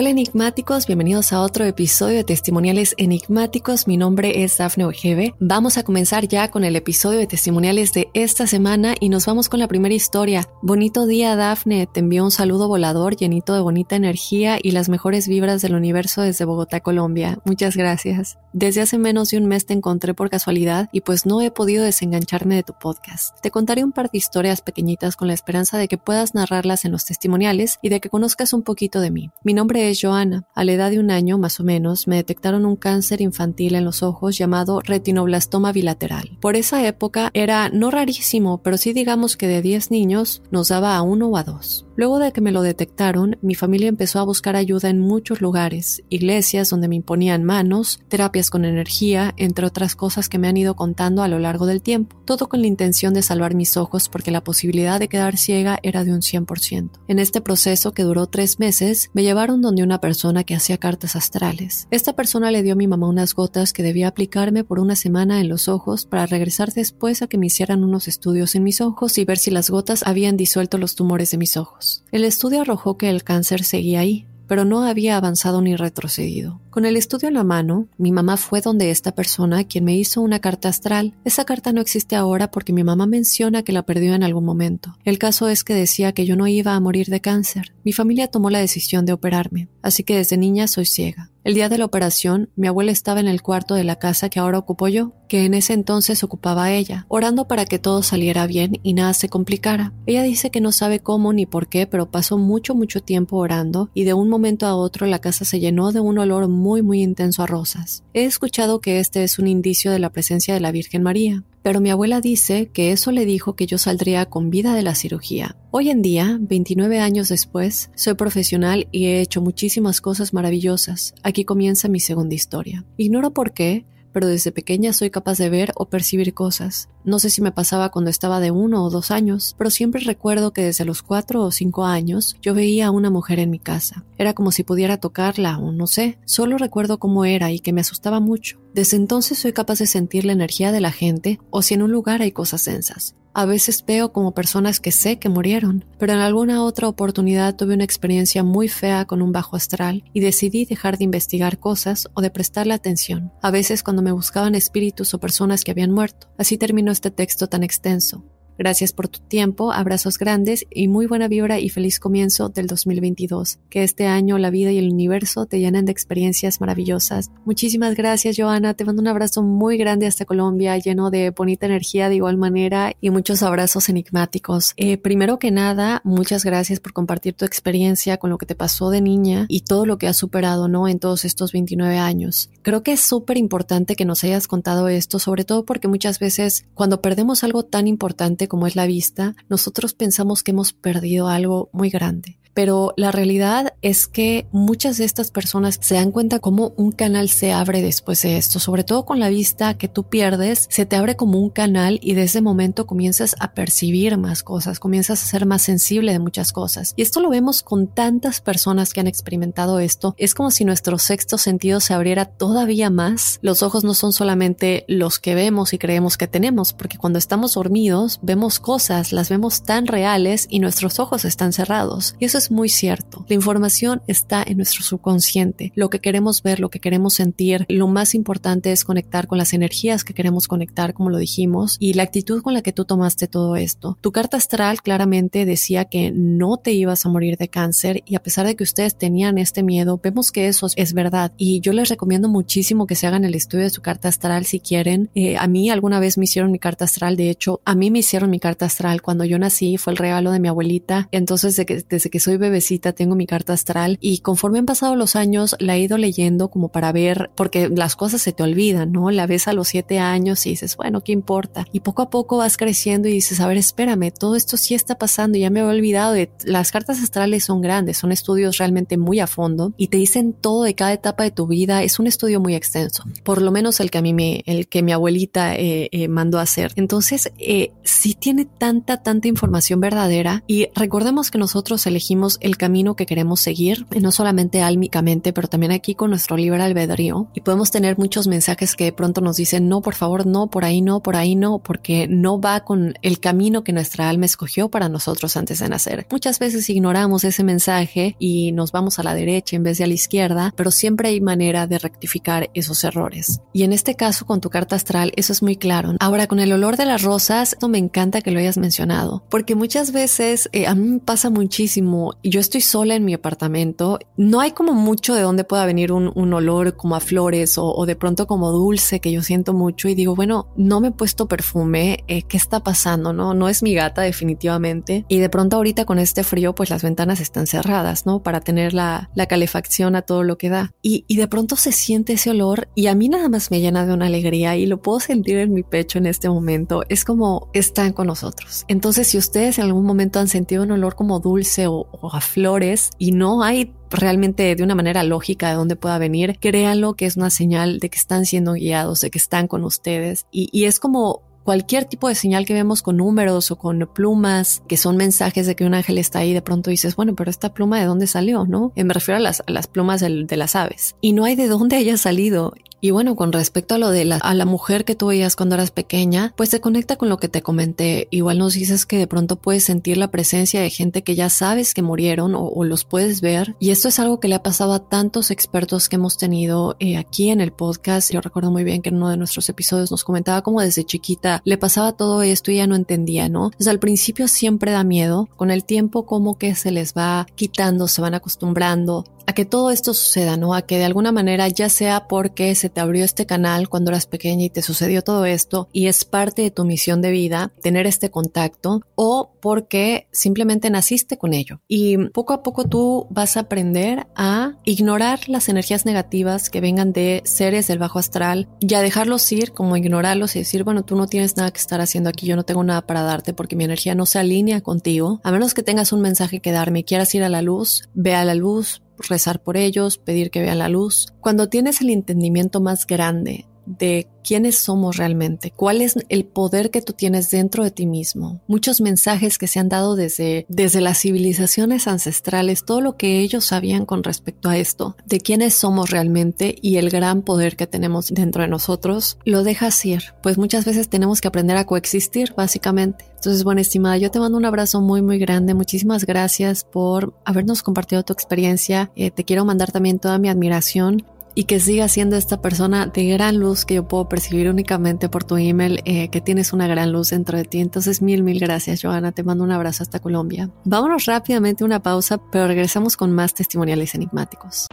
Hola enigmáticos, bienvenidos a otro episodio de Testimoniales Enigmáticos. Mi nombre es Dafne Ojeve. Vamos a comenzar ya con el episodio de testimoniales de esta semana y nos vamos con la primera historia. Bonito día Dafne, te envío un saludo volador llenito de bonita energía y las mejores vibras del universo desde Bogotá, Colombia. Muchas gracias. Desde hace menos de un mes te encontré por casualidad y pues no he podido desengancharme de tu podcast. Te contaré un par de historias pequeñitas con la esperanza de que puedas narrarlas en los testimoniales y de que conozcas un poquito de mí. Mi nombre Joana. A la edad de un año, más o menos, me detectaron un cáncer infantil en los ojos llamado retinoblastoma bilateral. Por esa época era no rarísimo, pero sí digamos que de 10 niños nos daba a uno o a dos. Luego de que me lo detectaron, mi familia empezó a buscar ayuda en muchos lugares, iglesias donde me imponían manos, terapias con energía, entre otras cosas que me han ido contando a lo largo del tiempo, todo con la intención de salvar mis ojos porque la posibilidad de quedar ciega era de un 100%. En este proceso, que duró tres meses, me llevaron donde una persona que hacía cartas astrales. Esta persona le dio a mi mamá unas gotas que debía aplicarme por una semana en los ojos para regresar después a que me hicieran unos estudios en mis ojos y ver si las gotas habían disuelto los tumores de mis ojos. El estudio arrojó que el cáncer seguía ahí, pero no había avanzado ni retrocedido. Con el estudio en la mano, mi mamá fue donde esta persona quien me hizo una carta astral. Esa carta no existe ahora porque mi mamá menciona que la perdió en algún momento. El caso es que decía que yo no iba a morir de cáncer. Mi familia tomó la decisión de operarme, así que desde niña soy ciega. El día de la operación, mi abuela estaba en el cuarto de la casa que ahora ocupo yo, que en ese entonces ocupaba ella, orando para que todo saliera bien y nada se complicara. Ella dice que no sabe cómo ni por qué, pero pasó mucho, mucho tiempo orando y de un momento a otro la casa se llenó de un olor muy, muy intenso a rosas. He escuchado que este es un indicio de la presencia de la Virgen María pero mi abuela dice que eso le dijo que yo saldría con vida de la cirugía. Hoy en día, 29 años después, soy profesional y he hecho muchísimas cosas maravillosas. Aquí comienza mi segunda historia. Ignoro por qué, pero desde pequeña soy capaz de ver o percibir cosas. No sé si me pasaba cuando estaba de uno o dos años, pero siempre recuerdo que desde los cuatro o cinco años yo veía a una mujer en mi casa. Era como si pudiera tocarla o no sé, solo recuerdo cómo era y que me asustaba mucho. Desde entonces soy capaz de sentir la energía de la gente o si en un lugar hay cosas densas. A veces veo como personas que sé que murieron, pero en alguna otra oportunidad tuve una experiencia muy fea con un bajo astral y decidí dejar de investigar cosas o de prestarle atención, a veces cuando me buscaban espíritus o personas que habían muerto. Así terminó este texto tan extenso. Gracias por tu tiempo, abrazos grandes y muy buena vibra y feliz comienzo del 2022. Que este año la vida y el universo te llenen de experiencias maravillosas. Muchísimas gracias, Joana. Te mando un abrazo muy grande hasta Colombia, lleno de bonita energía de igual manera y muchos abrazos enigmáticos. Eh, primero que nada, muchas gracias por compartir tu experiencia con lo que te pasó de niña y todo lo que has superado, ¿no? En todos estos 29 años. Creo que es súper importante que nos hayas contado esto, sobre todo porque muchas veces cuando perdemos algo tan importante como es la vista, nosotros pensamos que hemos perdido algo muy grande pero la realidad es que muchas de estas personas se dan cuenta cómo un canal se abre después de esto, sobre todo con la vista que tú pierdes, se te abre como un canal y de ese momento comienzas a percibir más cosas, comienzas a ser más sensible de muchas cosas. Y esto lo vemos con tantas personas que han experimentado esto, es como si nuestro sexto sentido se abriera todavía más. Los ojos no son solamente los que vemos y creemos que tenemos, porque cuando estamos dormidos vemos cosas, las vemos tan reales y nuestros ojos están cerrados. Y eso es muy cierto. La información está en nuestro subconsciente. Lo que queremos ver, lo que queremos sentir, lo más importante es conectar con las energías que queremos conectar, como lo dijimos, y la actitud con la que tú tomaste todo esto. Tu carta astral claramente decía que no te ibas a morir de cáncer y a pesar de que ustedes tenían este miedo, vemos que eso es verdad y yo les recomiendo muchísimo que se hagan el estudio de su carta astral si quieren. Eh, a mí alguna vez me hicieron mi carta astral, de hecho, a mí me hicieron mi carta astral cuando yo nací, fue el regalo de mi abuelita, entonces desde que, desde que soy bebecita tengo mi carta astral y conforme han pasado los años la he ido leyendo como para ver, porque las cosas se te olvidan, ¿no? La ves a los siete años y dices, bueno, ¿qué importa? Y poco a poco vas creciendo y dices, a ver, espérame, todo esto sí está pasando, ya me he olvidado de las cartas astrales son grandes, son estudios realmente muy a fondo y te dicen todo de cada etapa de tu vida, es un estudio muy extenso, por lo menos el que a mí me, el que mi abuelita eh, eh, mandó a hacer. Entonces, eh, sí tiene tanta, tanta información verdadera y recordemos que nosotros elegimos el camino que queremos seguir, no solamente álmicamente, pero también aquí con nuestro libre albedrío. Y podemos tener muchos mensajes que de pronto nos dicen, no, por favor, no, por ahí no, por ahí no, porque no va con el camino que nuestra alma escogió para nosotros antes de nacer. Muchas veces ignoramos ese mensaje y nos vamos a la derecha en vez de a la izquierda, pero siempre hay manera de rectificar esos errores. Y en este caso, con tu carta astral, eso es muy claro. Ahora, con el olor de las rosas, esto me encanta que lo hayas mencionado, porque muchas veces eh, a mí me pasa muchísimo yo estoy sola en mi apartamento, no hay como mucho de dónde pueda venir un, olor como a flores o, de pronto como dulce que yo siento mucho y digo, bueno, no me he puesto perfume, eh, ¿qué está pasando? No, no es mi gata definitivamente. Y de pronto ahorita con este frío, pues las ventanas están cerradas, ¿no? Para tener la, calefacción a todo lo que da. Y, y de pronto se siente ese olor y a mí nada más me llena de una alegría y lo puedo sentir en mi pecho en este momento. Es como están con nosotros. Entonces, si ustedes en algún momento han sentido un olor como dulce o a flores y no hay realmente de una manera lógica de dónde pueda venir, créanlo que es una señal de que están siendo guiados, de que están con ustedes. Y, y es como cualquier tipo de señal que vemos con números o con plumas, que son mensajes de que un ángel está ahí, de pronto dices, bueno, pero esta pluma de dónde salió, ¿no? Me refiero a las, a las plumas de las aves. Y no hay de dónde haya salido. Y bueno, con respecto a lo de la, a la mujer que tú veías cuando eras pequeña, pues se conecta con lo que te comenté. Igual nos dices que de pronto puedes sentir la presencia de gente que ya sabes que murieron o, los puedes ver. Y esto es algo que le ha pasado a tantos expertos que hemos tenido eh, aquí en el podcast. Yo recuerdo muy bien que en uno de nuestros episodios nos comentaba como desde chiquita le pasaba todo esto y ya no entendía, ¿no? Entonces al principio siempre da miedo. Con el tiempo como que se les va quitando, se van acostumbrando a que todo esto suceda, ¿no? A que de alguna manera ya sea porque se te abrió este canal cuando eras pequeña y te sucedió todo esto y es parte de tu misión de vida tener este contacto o porque simplemente naciste con ello. Y poco a poco tú vas a aprender a ignorar las energías negativas que vengan de seres del bajo astral y a dejarlos ir, como ignorarlos y decir, bueno, tú no tienes nada que estar haciendo aquí, yo no tengo nada para darte porque mi energía no se alinea contigo. A menos que tengas un mensaje que darme quieras ir a la luz, ve a la luz, rezar por ellos, pedir que vean la luz. Cuando tienes el entendimiento más grande de quiénes somos realmente, cuál es el poder que tú tienes dentro de ti mismo. Muchos mensajes que se han dado desde, desde las civilizaciones ancestrales, todo lo que ellos sabían con respecto a esto, de quiénes somos realmente y el gran poder que tenemos dentro de nosotros, lo dejas ir, pues muchas veces tenemos que aprender a coexistir, básicamente. Entonces, bueno, estimada, yo te mando un abrazo muy, muy grande. Muchísimas gracias por habernos compartido tu experiencia. Eh, te quiero mandar también toda mi admiración y que sigas siendo esta persona de gran luz que yo puedo percibir únicamente por tu email, eh, que tienes una gran luz dentro de ti. Entonces, mil, mil gracias, Joana. Te mando un abrazo hasta Colombia. Vámonos rápidamente a una pausa, pero regresamos con más testimoniales enigmáticos.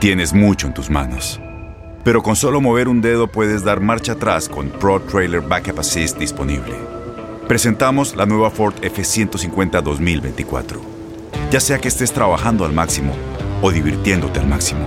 Tienes mucho en tus manos. Pero con solo mover un dedo puedes dar marcha atrás con Pro Trailer Backup Assist disponible. Presentamos la nueva Ford F150 2024. Ya sea que estés trabajando al máximo o divirtiéndote al máximo,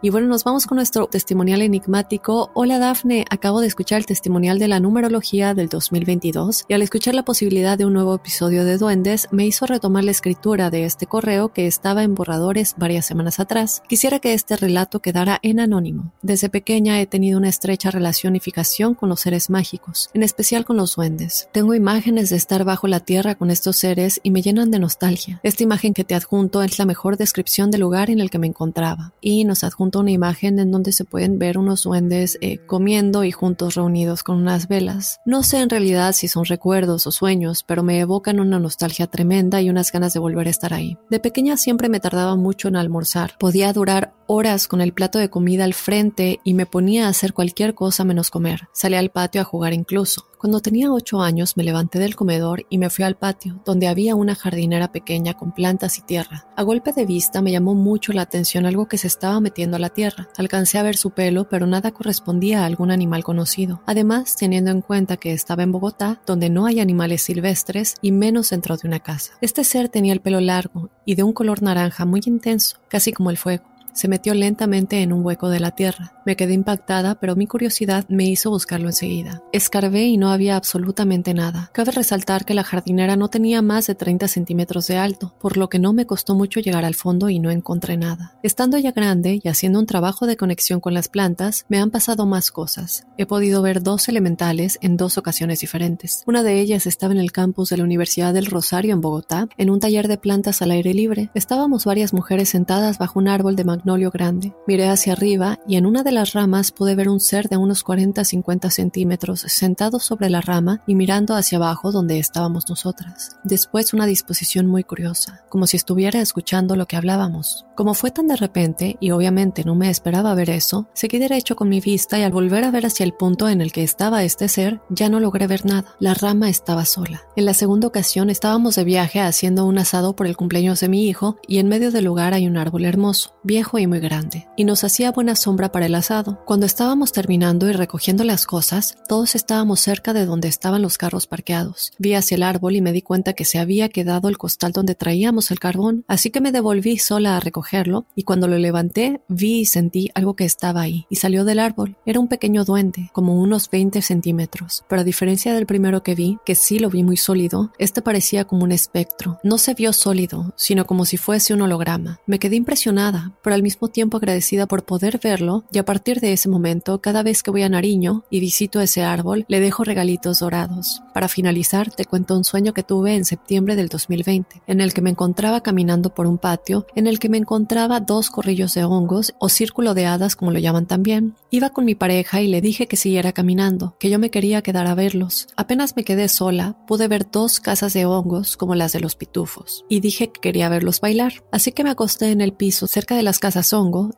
Y bueno, nos vamos con nuestro testimonial enigmático. Hola Dafne, acabo de escuchar el testimonial de la numerología del 2022 y al escuchar la posibilidad de un nuevo episodio de Duendes me hizo retomar la escritura de este correo que estaba en borradores varias semanas atrás. Quisiera que este relato quedara en anónimo. Desde pequeña he tenido una estrecha relación y fijación con los seres mágicos, en especial con los duendes. Tengo imágenes de estar bajo la tierra con estos seres y me llenan de nostalgia. Esta imagen que te adjunto es la mejor descripción del lugar en el que me y nos adjunta una imagen en donde se pueden ver unos duendes eh, comiendo y juntos reunidos con unas velas. No sé en realidad si son recuerdos o sueños, pero me evocan una nostalgia tremenda y unas ganas de volver a estar ahí. De pequeña siempre me tardaba mucho en almorzar. Podía durar horas con el plato de comida al frente y me ponía a hacer cualquier cosa menos comer. Salía al patio a jugar incluso. Cuando tenía ocho años me levanté del comedor y me fui al patio, donde había una jardinera pequeña con plantas y tierra. A golpe de vista me llamó mucho la atención algo que se estaba metiendo a la tierra. Alcancé a ver su pelo, pero nada correspondía a algún animal conocido. Además, teniendo en cuenta que estaba en Bogotá, donde no hay animales silvestres y menos dentro de una casa. Este ser tenía el pelo largo y de un color naranja muy intenso, casi como el fuego se metió lentamente en un hueco de la tierra. Me quedé impactada, pero mi curiosidad me hizo buscarlo enseguida. Escarbé y no había absolutamente nada. Cabe resaltar que la jardinera no tenía más de 30 centímetros de alto, por lo que no me costó mucho llegar al fondo y no encontré nada. Estando ya grande y haciendo un trabajo de conexión con las plantas, me han pasado más cosas. He podido ver dos elementales en dos ocasiones diferentes. Una de ellas estaba en el campus de la Universidad del Rosario en Bogotá, en un taller de plantas al aire libre. Estábamos varias mujeres sentadas bajo un árbol de magnolio grande. Miré hacia arriba y en una de las ramas pude ver un ser de unos 40-50 centímetros sentado sobre la rama y mirando hacia abajo donde estábamos nosotras. Después una disposición muy curiosa, como si estuviera escuchando lo que hablábamos. Como fue tan de repente y obviamente no me esperaba ver eso, seguí derecho con mi vista y al volver a ver hacia el punto en el que estaba este ser, ya no logré ver nada. La rama estaba sola. En la segunda ocasión estábamos de viaje haciendo un asado por el cumpleaños de mi hijo y en medio del lugar hay un árbol hermoso, viejo y muy grande, y nos hacía buena sombra para el asado. Cuando estábamos terminando y recogiendo las cosas, todos estábamos cerca de donde estaban los carros parqueados. Vi hacia el árbol y me di cuenta que se había quedado el costal donde traíamos el carbón, así que me devolví sola a recogerlo y cuando lo levanté vi y sentí algo que estaba ahí y salió del árbol. Era un pequeño duende, como unos 20 centímetros, pero a diferencia del primero que vi, que sí lo vi muy sólido, este parecía como un espectro. No se vio sólido, sino como si fuese un holograma. Me quedé impresionada, pero al mismo tiempo agradecida por poder verlo y a partir de ese momento, cada vez que voy a Nariño y visito ese árbol, le dejo regalitos dorados. Para finalizar, te cuento un sueño que tuve en septiembre del 2020, en el que me encontraba caminando por un patio, en el que me encontraba dos corrillos de hongos o círculo de hadas como lo llaman también. Iba con mi pareja y le dije que siguiera caminando, que yo me quería quedar a verlos. Apenas me quedé sola, pude ver dos casas de hongos como las de los pitufos y dije que quería verlos bailar. Así que me acosté en el piso cerca de las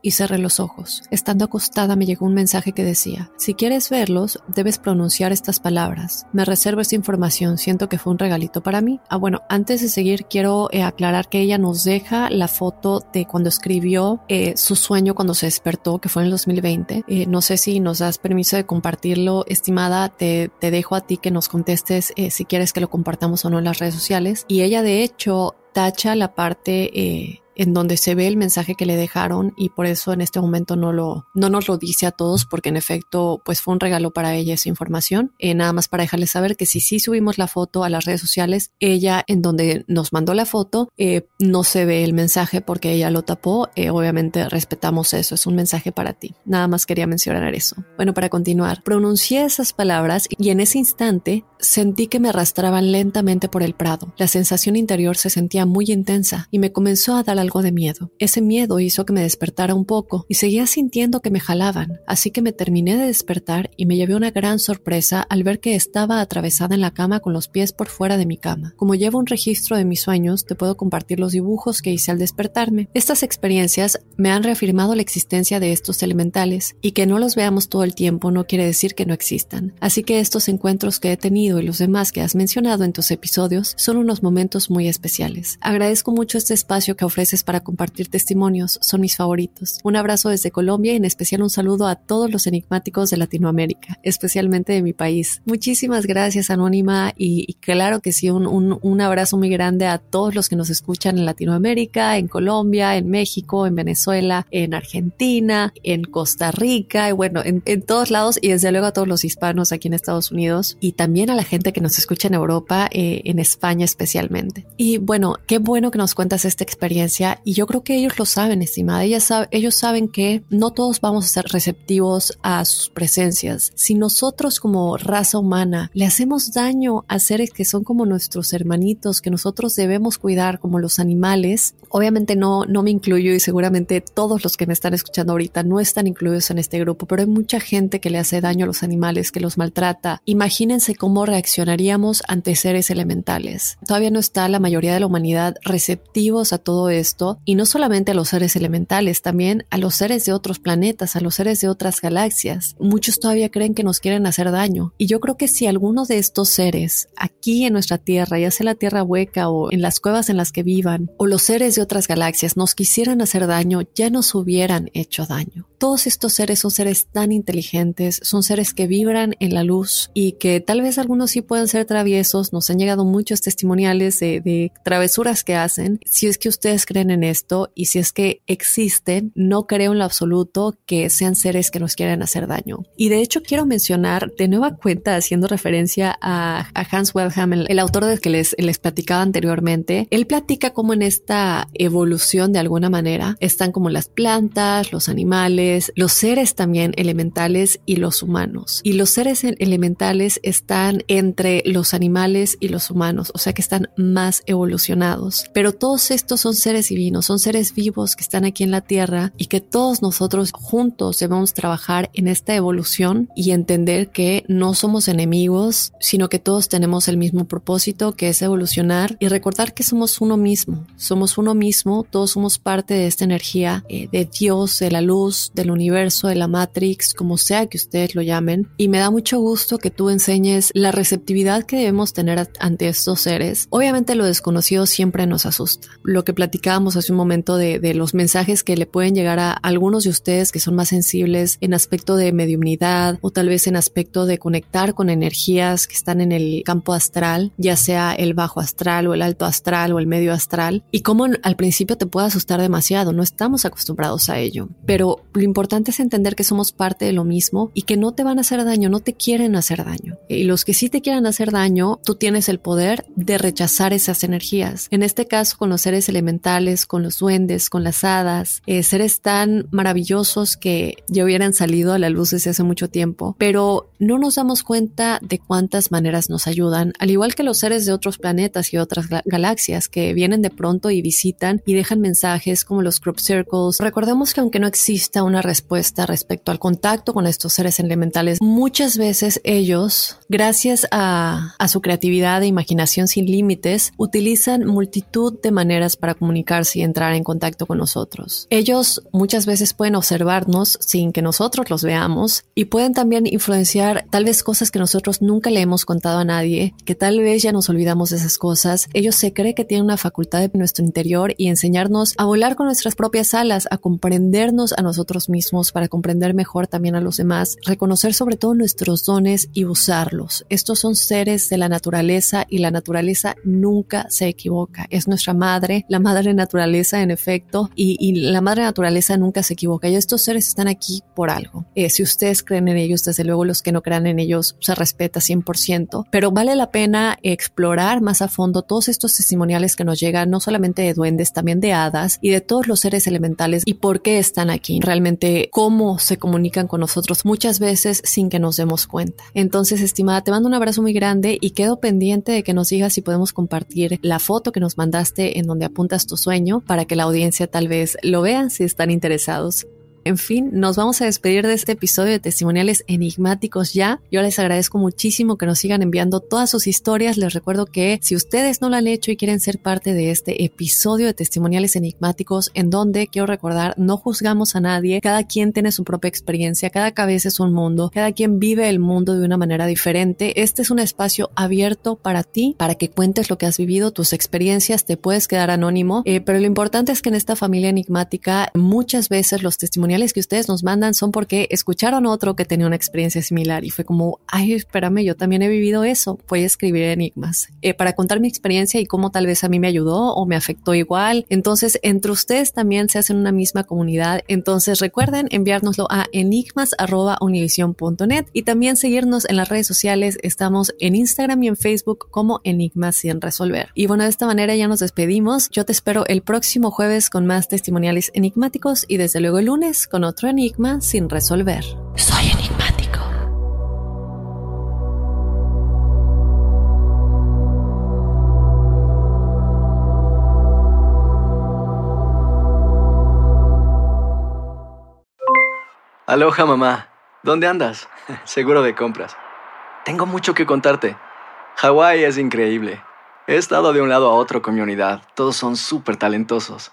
y cerré los ojos. Estando acostada me llegó un mensaje que decía, si quieres verlos, debes pronunciar estas palabras. Me reservo esta información, siento que fue un regalito para mí. Ah, bueno, antes de seguir quiero eh, aclarar que ella nos deja la foto de cuando escribió eh, su sueño cuando se despertó, que fue en el 2020. Eh, no sé si nos das permiso de compartirlo, estimada, te, te dejo a ti que nos contestes si quieres que lo compartamos o no en las redes sociales. Y ella de hecho tacha la parte en donde se ve el mensaje que le dejaron y por eso en este momento no lo no nos lo dice a todos porque en efecto pues fue un regalo para ella esa información. Eh, nada más para dejarles saber que si sí subimos la foto a las redes sociales ella en donde nos mandó la foto eh, no se ve el mensaje porque ella lo tapó. Eh, obviamente respetamos eso es un mensaje para ti. Nada más quería mencionar eso. Bueno para continuar pronuncié esas palabras y en ese instante sentí que me arrastraban lentamente por el prado. La sensación interior se sentía muy intensa y me comenzó a dar algo de miedo. Ese miedo hizo que me despertara un poco y seguía sintiendo que me jalaban, así que me terminé de despertar y me llevé una gran sorpresa al ver que estaba atravesada en la cama con los pies por fuera de mi cama. Como llevo un registro de mis sueños, te puedo compartir los dibujos que hice al despertarme. Estas experiencias me han reafirmado la existencia de estos elementales y que no los veamos todo el tiempo no quiere decir que no existan. Así que estos encuentros que he tenido y los demás que has mencionado en tus episodios son unos momentos muy especiales. Agradezco mucho este espacio que ofreces para compartir testimonios son mis favoritos. Un abrazo desde Colombia y en especial un saludo a todos los enigmáticos de Latinoamérica, especialmente de mi país. Muchísimas gracias, Anónima, y, claro que sí, un, un, abrazo muy grande a todos los que nos escuchan en Latinoamérica, en Colombia, en México, en Venezuela, en Argentina, en Costa Rica, y bueno, en, en todos lados, y desde luego a todos los hispanos aquí en Estados Unidos, y también a la gente que nos escucha en Europa, eh, en España especialmente. Y bueno, qué bueno que nos cuentas esta experiencia y yo creo que ellos lo saben, estimada. ellos saben que no todos vamos a ser receptivos a sus presencias. Si nosotros como raza humana le hacemos daño a seres que son como nuestros hermanitos, que nosotros debemos cuidar como los animales, obviamente no, no me incluyo y seguramente todos los que me están escuchando ahorita no están incluidos en este grupo, pero hay mucha gente que le hace daño a los animales, que los maltrata. Imagínense cómo reaccionaríamos ante seres elementales. Todavía no está la mayoría de la humanidad receptivos a todo esto y no solamente a los seres elementales, también a los seres de otros planetas, a los seres de otras galaxias. Muchos todavía creen que nos quieren hacer daño y yo creo que si alguno de estos seres aquí en nuestra Tierra, ya sea la Tierra hueca o en las cuevas en las que vivan, o los seres de otras galaxias nos quisieran hacer daño, ya nos hubieran hecho daño. Todos estos seres son seres tan inteligentes, son seres que vibran en la luz y que tal vez algunos sí puedan ser traviesos, nos han llegado muchos testimoniales de, travesuras que hacen. Si es que ustedes creen en esto y si es que existen, no creo en lo absoluto que sean seres que nos quieren hacer daño. Y de hecho quiero mencionar de nueva cuenta, haciendo referencia a, Hans Wellham, el, autor del que les, les platicaba anteriormente, él platica cómo en esta evolución de alguna manera están como las plantas, los animales, los seres también elementales y los humanos. Y los seres elementales están entre los animales y los humanos, o sea que están más evolucionados. Pero todos estos son seres divinos, son seres vivos que están aquí en la tierra y que todos nosotros juntos debemos trabajar en esta evolución y entender que no somos enemigos, sino que todos tenemos el mismo propósito que es evolucionar y recordar que somos uno mismo, somos uno mismo, todos somos parte de esta energía eh, de Dios, de la luz, del universo, de la Matrix, como sea que ustedes lo llamen. Y me da mucho gusto que tú enseñes la receptividad que debemos tener ante estos seres. Obviamente lo desconocido siempre nos asusta. Lo que platicamos hace un momento de, los mensajes que le pueden llegar a algunos de ustedes que son más sensibles en aspecto de mediumnidad o tal vez en aspecto de conectar con energías que están en el campo astral, ya sea el bajo astral o el alto astral o el medio astral, y cómo al principio te puede asustar demasiado, no estamos acostumbrados a ello, pero lo importante es entender que somos parte de lo mismo y que no te van a hacer daño, no te quieren hacer daño. Y los que sí te quieren hacer daño, tú tienes el poder de rechazar esas energías. En este caso, con los seres elementales, con los duendes, con las hadas, eh, seres tan maravillosos que ya hubieran salido a la luz desde hace mucho tiempo, pero no nos damos cuenta de cuántas maneras nos ayudan, al igual que los seres de otros planetas y otras galaxias que vienen de pronto y visitan y dejan mensajes como los crop circles. Recordemos que aunque no exista una respuesta respecto al contacto con estos seres elementales. Muchas veces ellos, gracias a, a su creatividad e imaginación sin límites, utilizan multitud de maneras para comunicarse y entrar en contacto con nosotros. Ellos muchas veces pueden observarnos sin que nosotros los veamos y pueden también influenciar tal vez cosas que nosotros nunca le hemos contado a nadie, que tal vez ya nos olvidamos de esas cosas. Ellos se creen que tienen una facultad de nuestro interior y enseñarnos a volar con nuestras propias alas, a comprendernos a nosotros mismos para comprender mejor también a los demás, reconocer sobre todo nuestros dones y usarlos. Estos son seres de la naturaleza y la naturaleza nunca se equivoca. Es nuestra madre, la madre naturaleza en efecto, y, la madre naturaleza nunca se equivoca. Y estos seres están aquí por algo. Eh, si ustedes creen en ellos, desde luego los que no crean en ellos se respeta 100%, pero vale la pena explorar más a fondo todos estos testimoniales que nos llegan, no solamente de duendes, también de hadas y de todos los seres elementales y por qué están aquí, realmente cómo se comunican con nosotros muchas veces sin que nos demos cuenta. Entonces, estimada, te mando un abrazo muy grande y quedo pendiente de que nos digas si podemos compartir la foto que nos mandaste en donde apuntas tu sueño para que la audiencia tal vez lo vea si están interesados. En fin, nos vamos a despedir de este episodio de testimoniales enigmáticos ya. Yo les agradezco muchísimo que nos sigan enviando todas sus historias. Les recuerdo que si ustedes no lo han hecho y quieren ser parte de este episodio de testimoniales enigmáticos, en donde quiero recordar, no juzgamos a nadie, cada quien tiene su propia experiencia, cada cabeza es un mundo, cada quien vive el mundo de una manera diferente. Este es un espacio abierto para ti, para que cuentes lo que has vivido, tus experiencias, te puedes quedar anónimo, eh, pero lo importante es que en esta familia enigmática muchas veces los testimoniales que ustedes nos mandan son porque escucharon otro que tenía una experiencia similar y fue como, ay, espérame, yo también he vivido eso, voy a escribir enigmas eh, para contar mi experiencia y cómo tal vez a mí me ayudó o me afectó igual. Entonces, entre ustedes también se hacen una misma comunidad. Entonces, recuerden enviárnoslo a enigmas.univision.net y también seguirnos en las redes sociales. Estamos en Instagram y en Facebook como Enigmas sin resolver. Y bueno, de esta manera ya nos despedimos. Yo te espero el próximo jueves con más testimoniales enigmáticos y desde luego el lunes con otro enigma sin resolver. Soy enigmático. Aloha mamá, ¿dónde andas? Seguro de compras. Tengo mucho que contarte. Hawái es increíble. He estado de un lado a otro con mi unidad. Todos son súper talentosos.